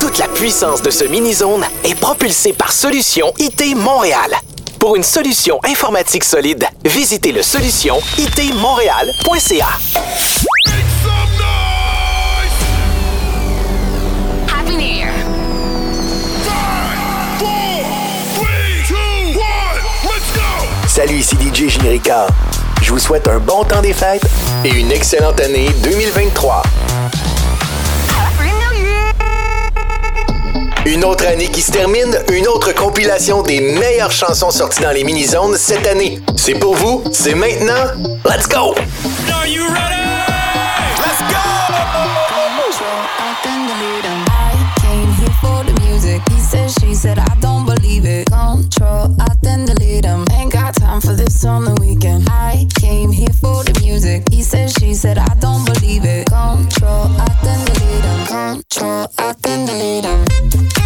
Toute la puissance de ce mini-zone est propulsée par Solution IT Montréal. Pour une solution informatique solide, visitez le solution itmontréal.ca. Salut, ici DJ Générica. Je vous souhaite un bon temps des fêtes et une excellente année 2023. Une autre année qui se termine, une autre compilation des meilleures chansons sorties dans les mini-zones cette année. C'est pour vous, c'est maintenant. Let's go! Are you ready? Let's go! I came here for the music. He said, she said, I don't believe it. Control, I then delete him. Ain't got time for this on the weekend. I came here for the music. He said, she said, I don't believe it. Control, I then delete him. Control, I then delete him.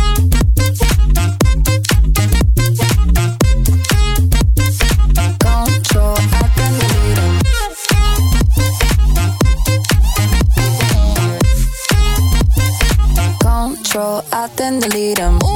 Delete them. Ooh,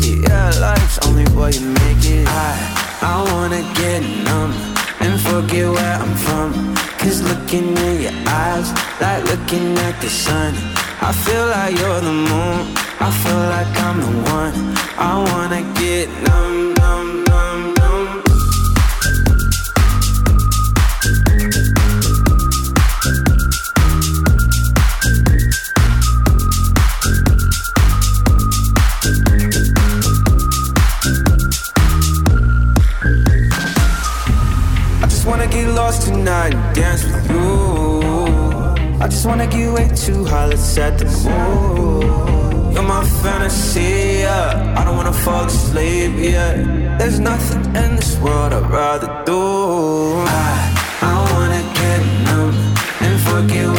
take it. Yeah, life's only what you make it. I, I wanna get numb and forget where I'm from. Cause looking in your eyes, like looking at the sun. I feel like you're the moon. I feel like I'm the one. I wanna get numb, numb, numb, fall asleep, yeah. There's nothing in this world I'd rather do. I, I wanna get numb and forget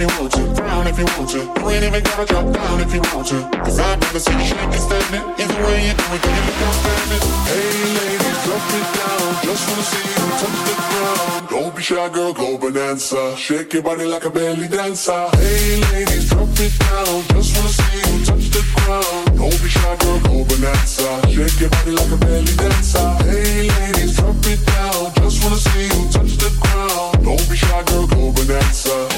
if you want to, frown if you want to. You ain't even gotta drop down if you want to. Cause I'd rather see you shaking standing. Either way you do it, then you stand it. Hey ladies, drop it down. Just wanna see you touch the ground. Don't be shy, girl, go bonanza. Shake your body like a belly dancer. Hey ladies, drop it down. Just wanna see you touch the ground. Don't be shy, girl, go bonanza. Shake your body like a belly dancer. Hey ladies, drop it down. Just wanna see you touch the ground. Don't be shy, girl, go bonanza.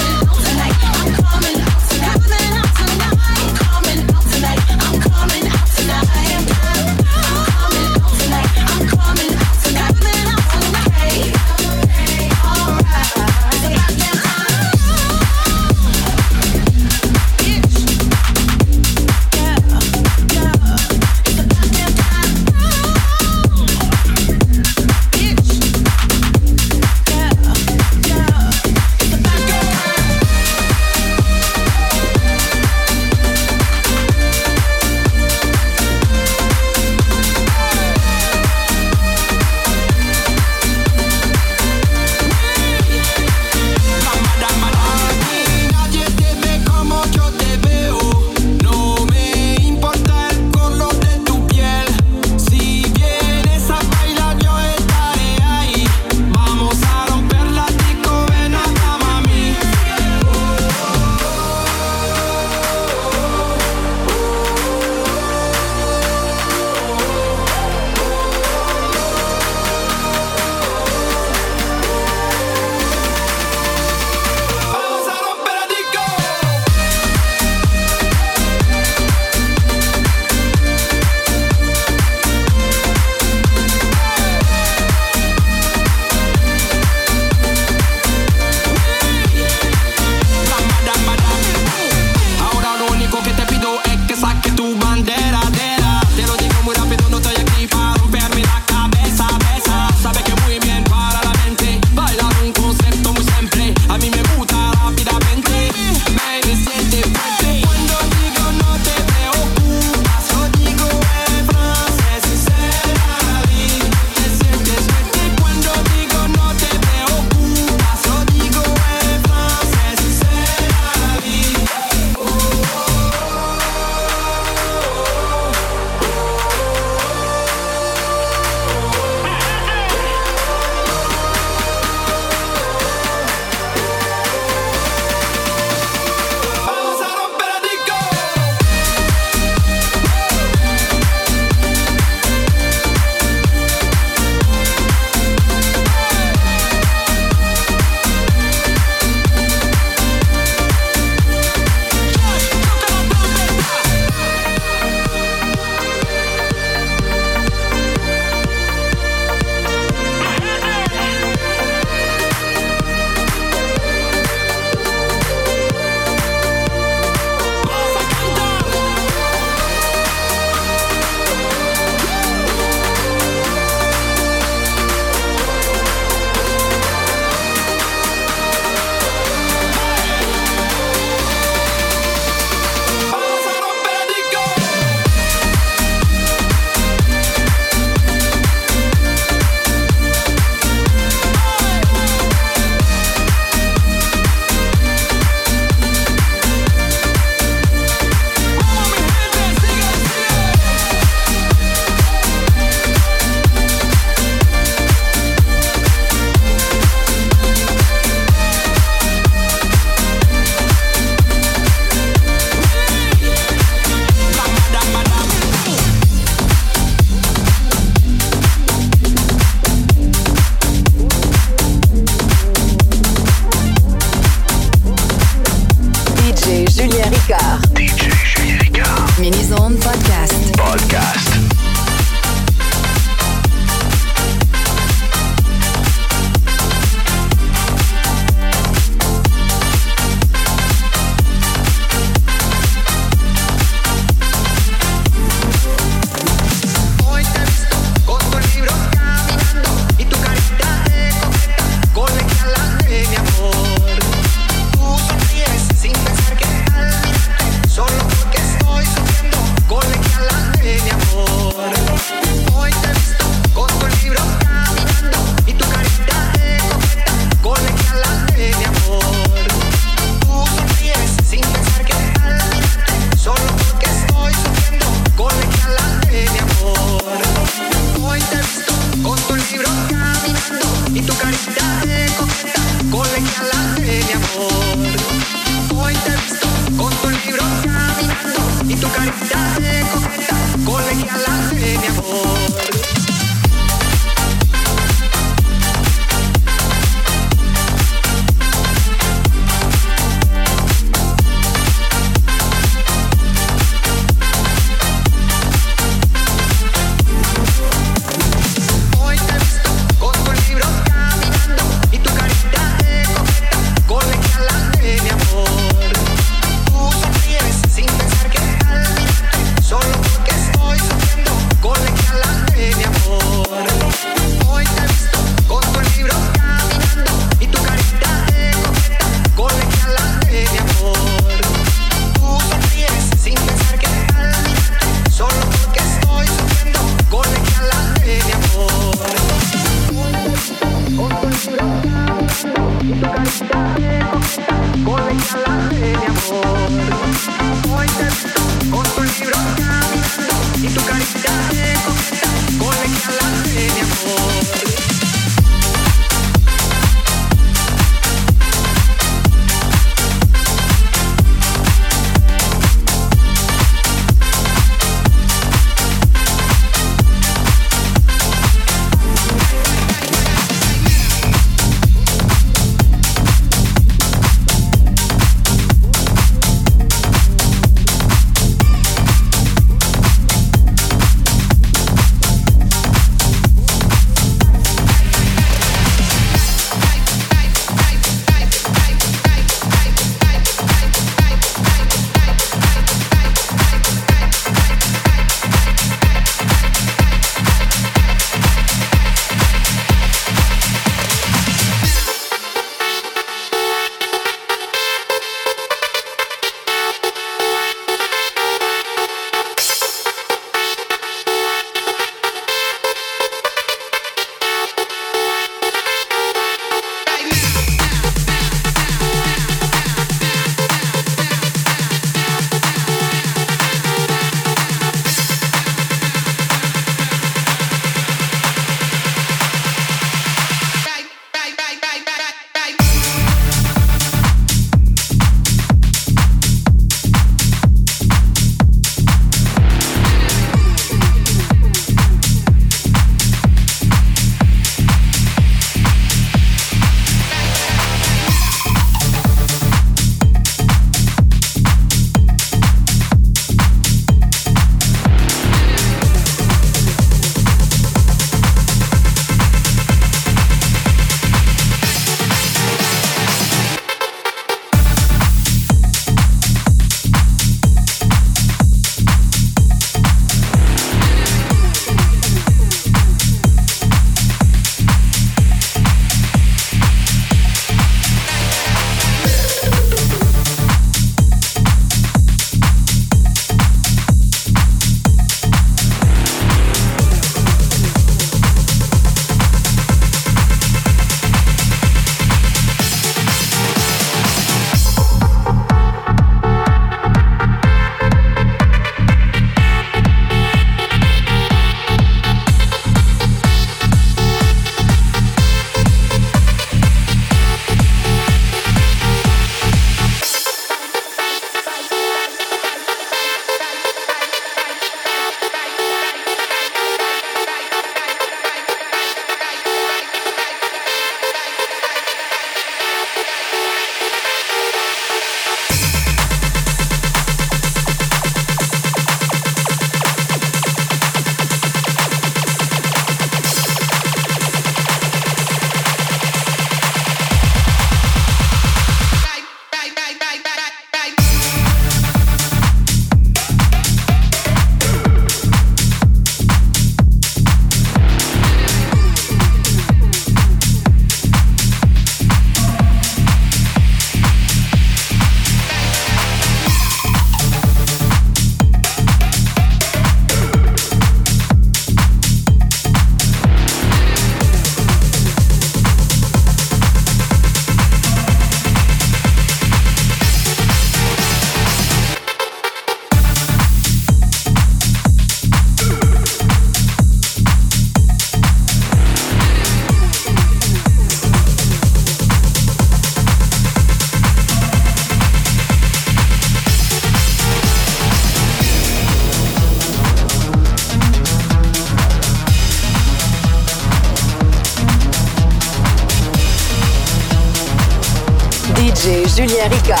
Yarica.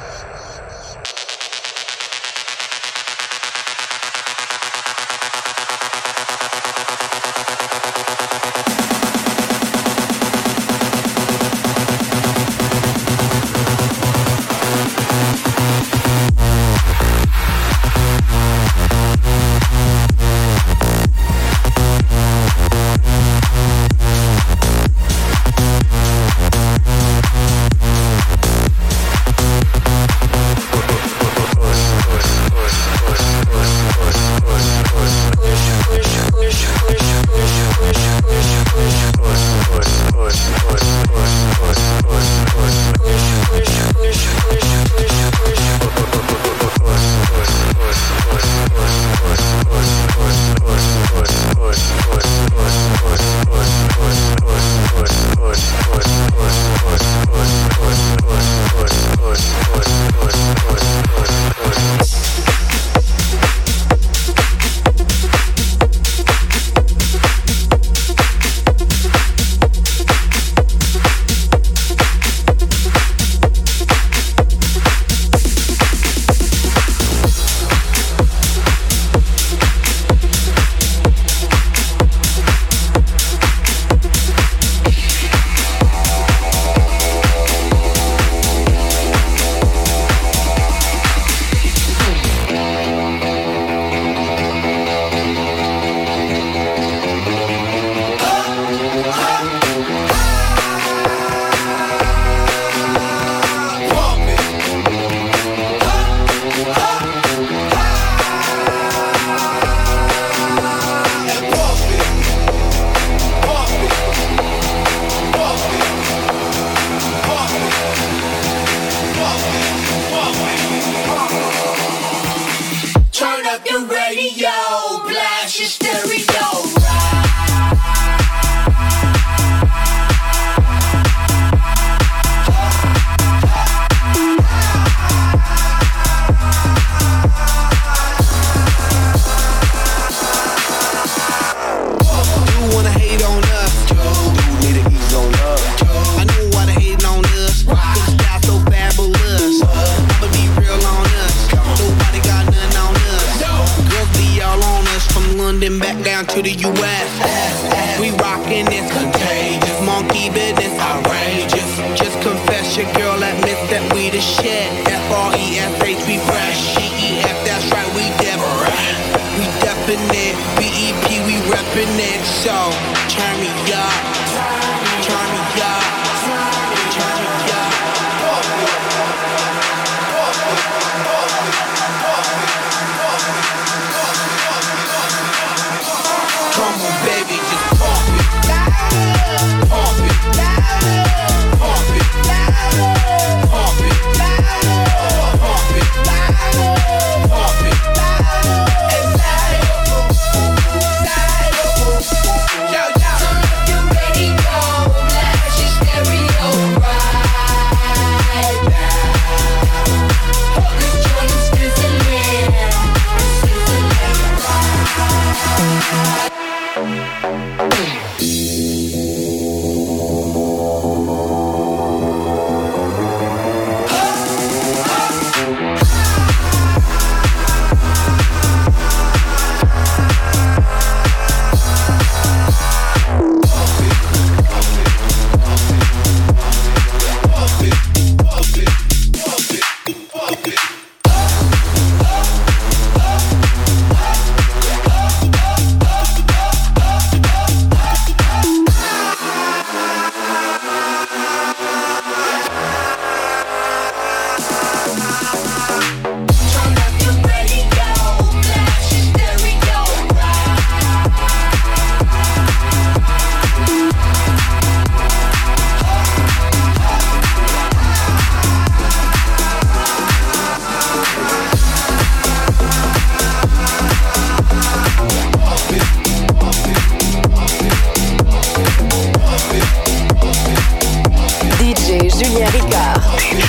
Julien Ricard. Julien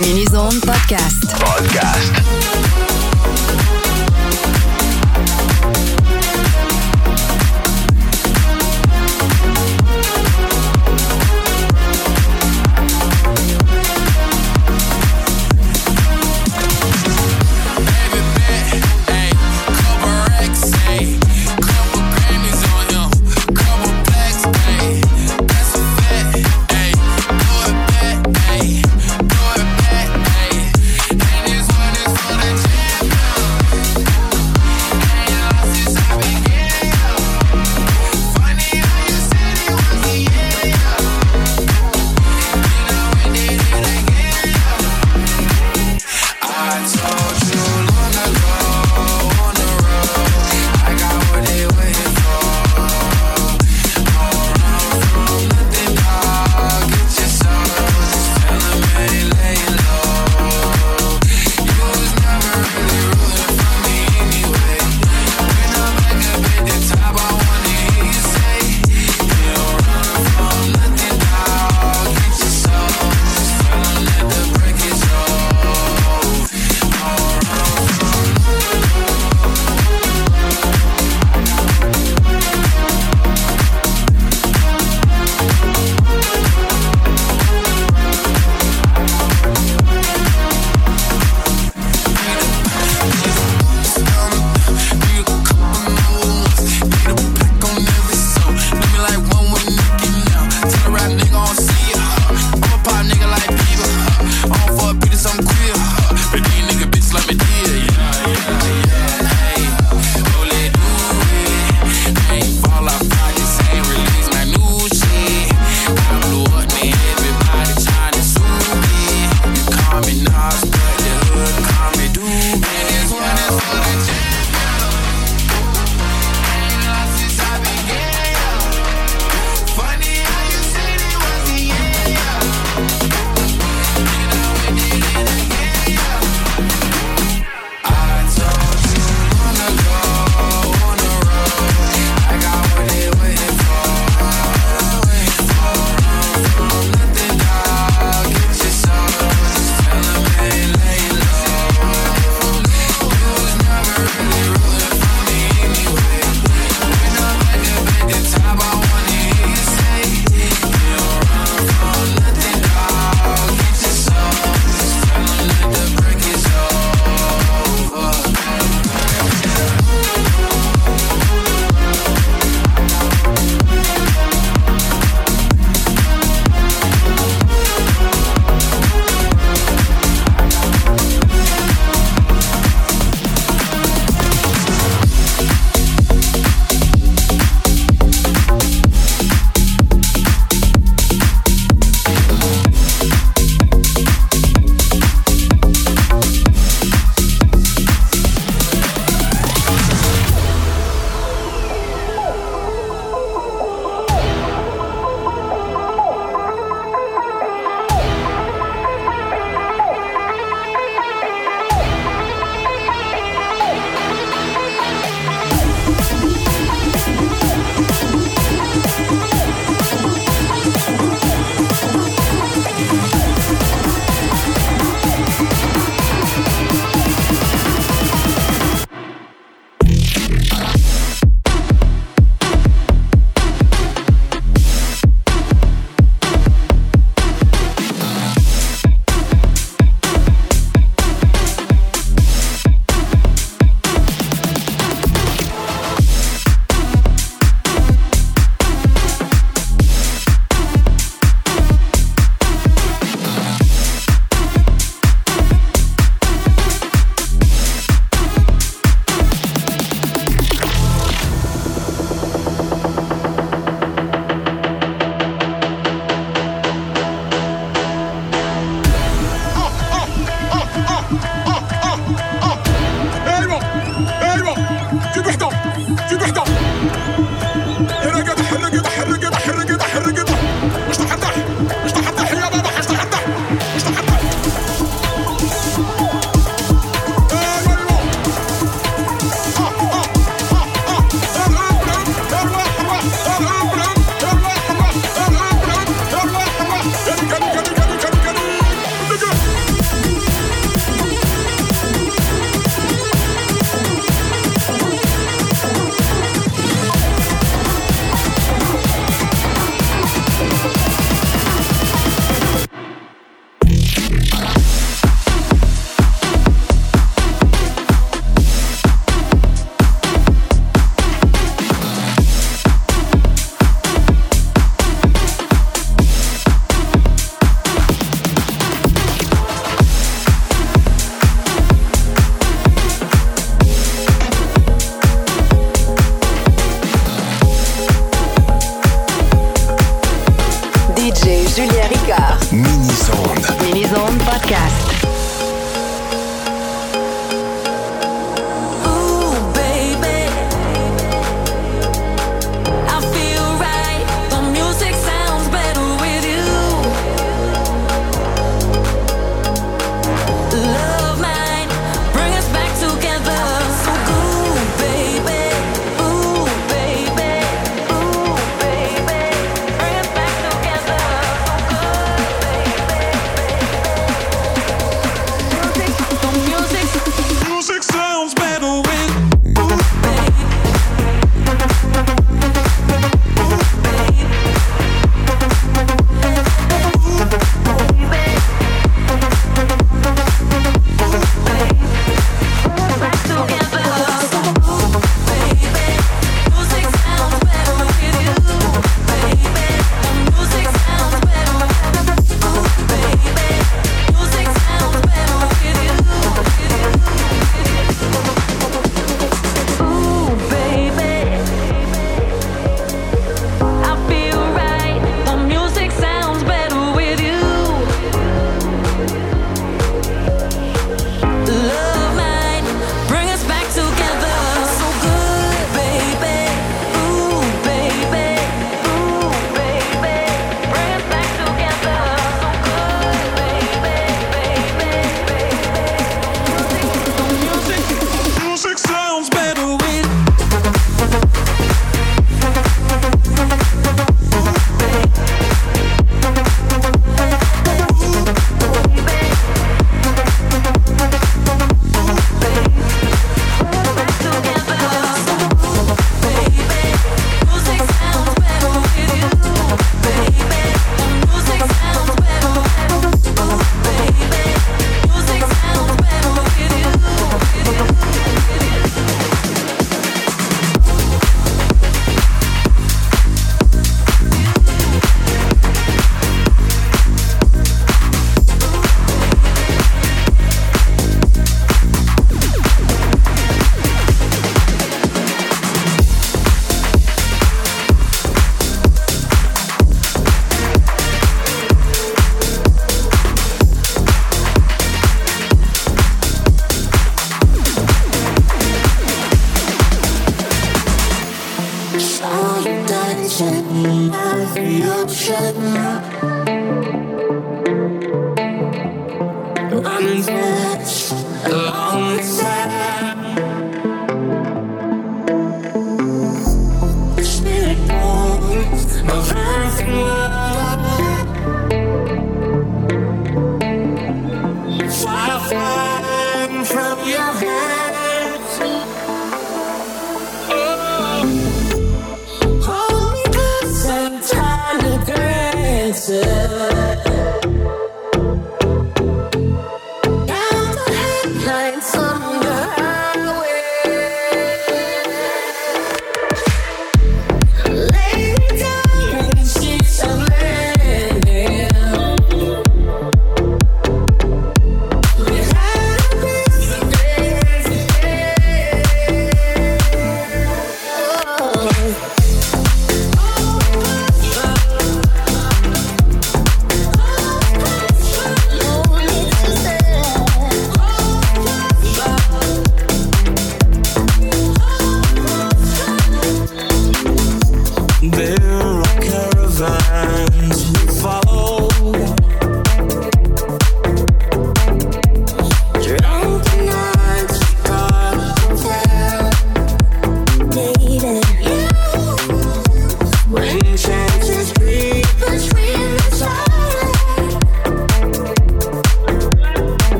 Mini Zone Podcast. Podcast.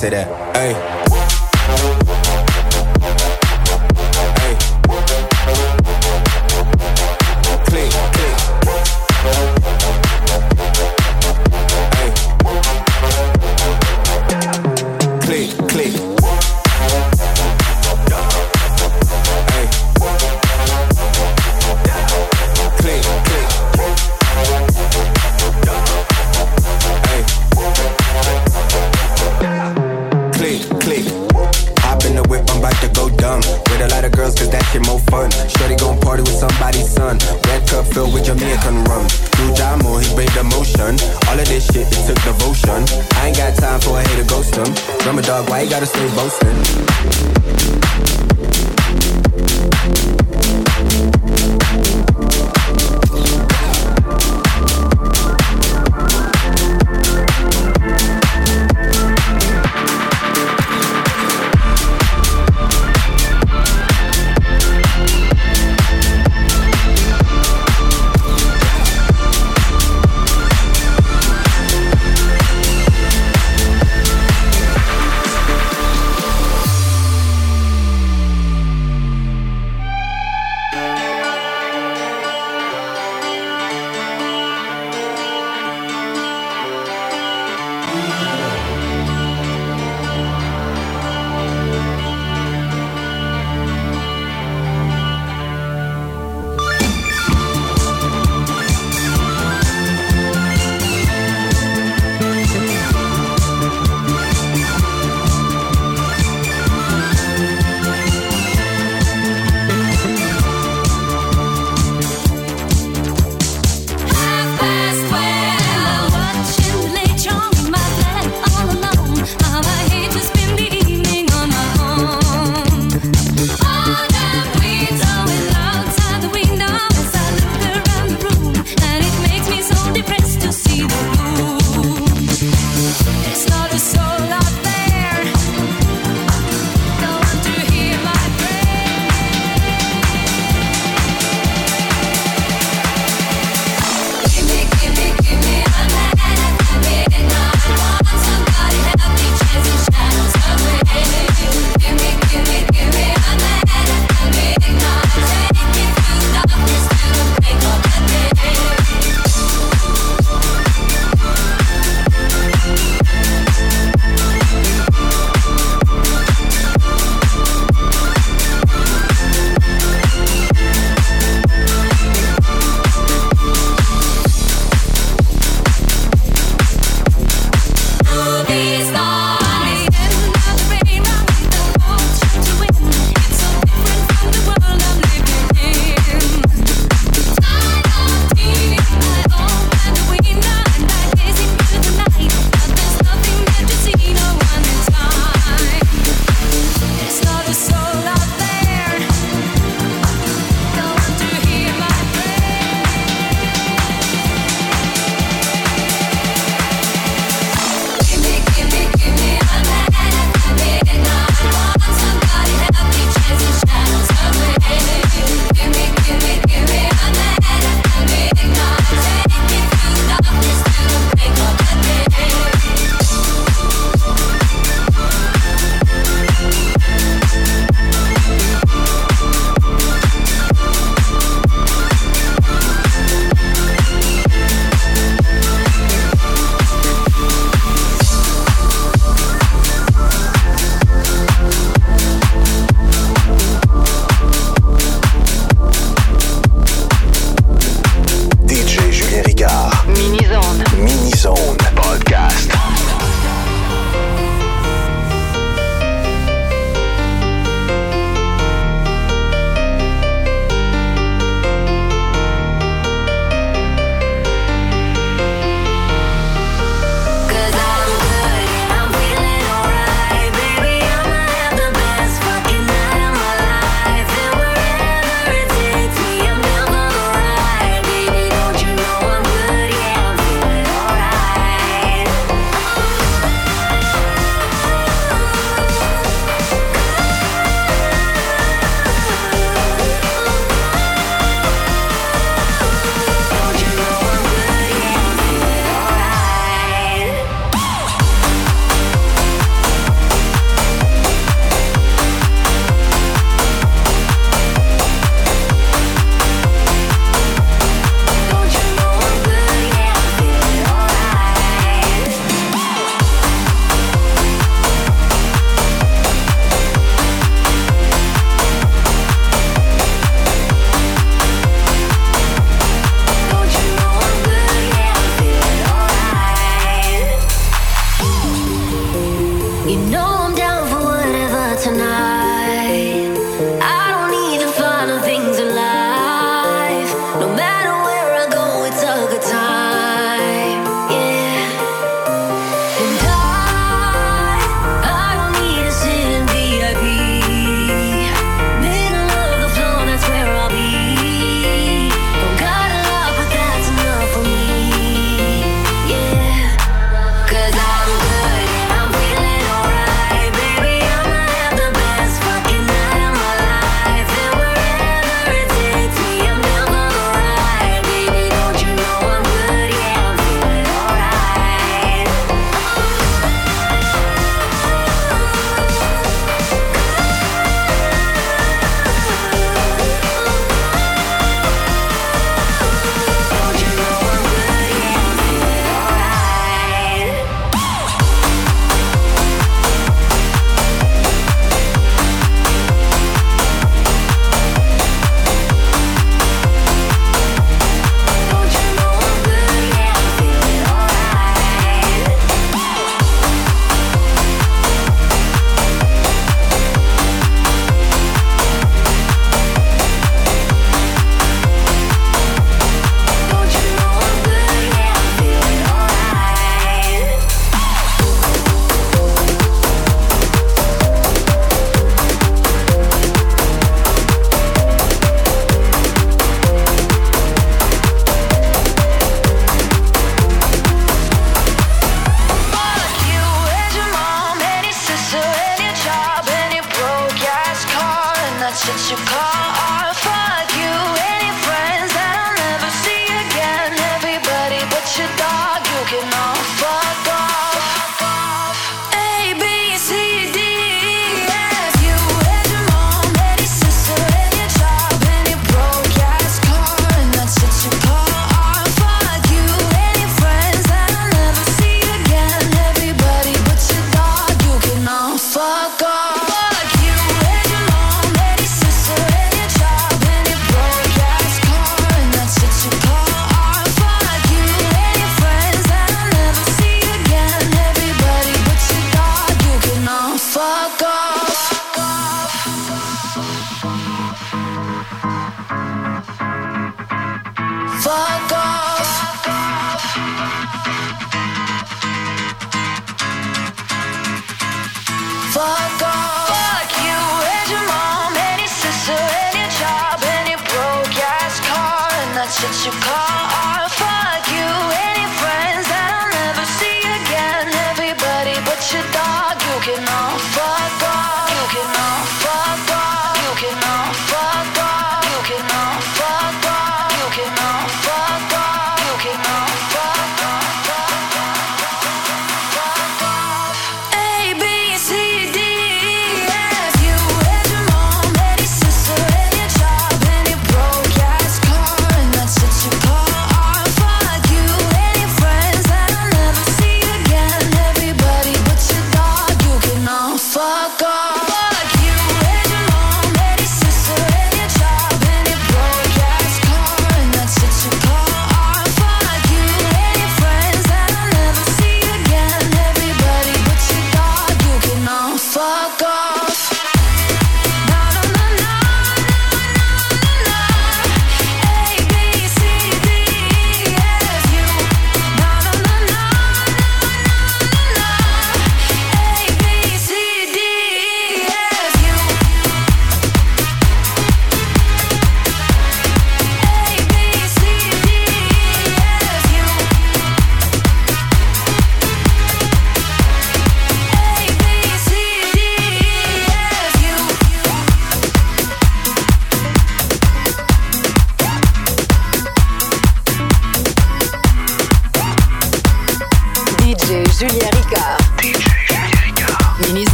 to that. Hey.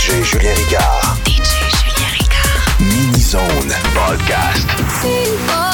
DJ Julien Ricard. DJ Julien Ricard. Mini Zone Podcast.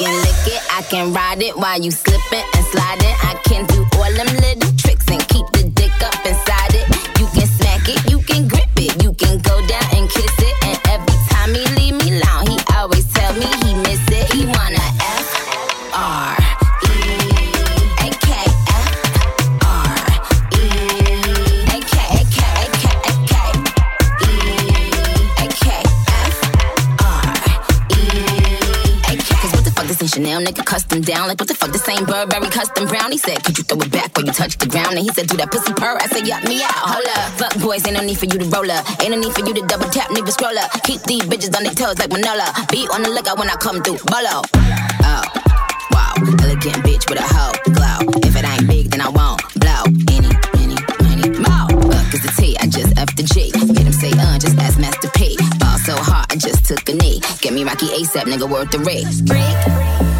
can lick it, I can ride it while you slipping and sliding. I can do all them little tricks down. Like, what the fuck? This ain't Burberry custom brown. He said, Could you throw it back when you touch the ground? And he said, Do that pussy purr. I said, Yup, me out. Hold up. Fuck boys, ain't no need for you to roll up. Ain't no need for you to double tap, need to scroll up. Keep these bitches on their toes like Manola. Be on the lookout when I come through. Bolo. Oh, wow. Elegant bitch with a hoe glow. If it ain't big, then I won't blow. Any, any, any more. Fuck is the T, I just F the G. Get him say, uh, just ask Master P. Ball so hard, I just took a knee. Get me Rocky ASAP, nigga, worth the risk. Break.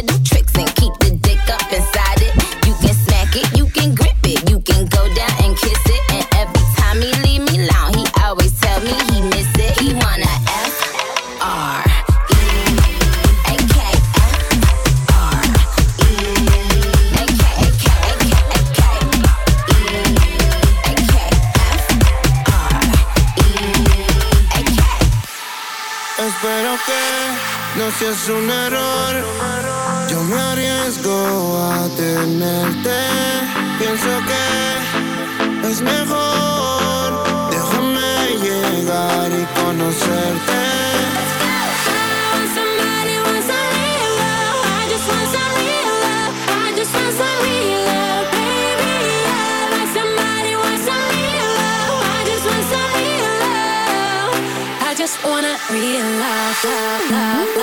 Es un error, yo me arriesgo a tenerte. Pienso que es mejor Déjame llegar y conocerte. Let's go. I want somebody, want some real love. I just want some real love. I just want some real love, baby. I want somebody, want some real love. I just want some real love. I just wanna realize that. love.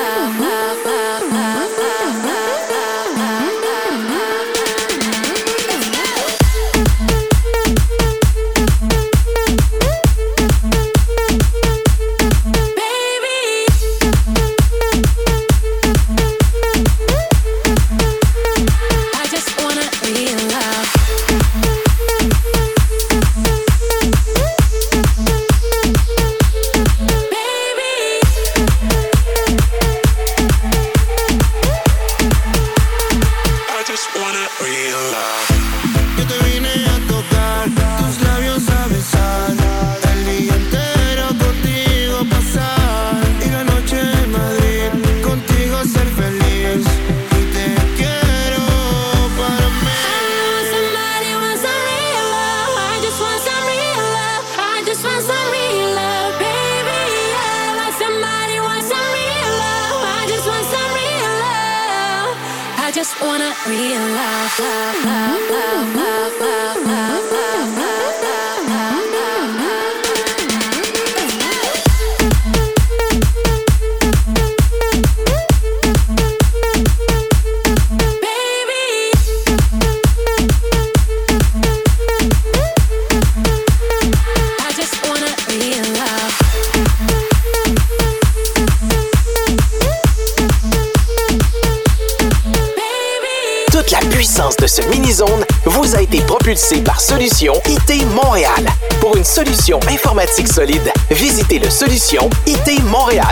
Visitez le solution itmontréal.ca.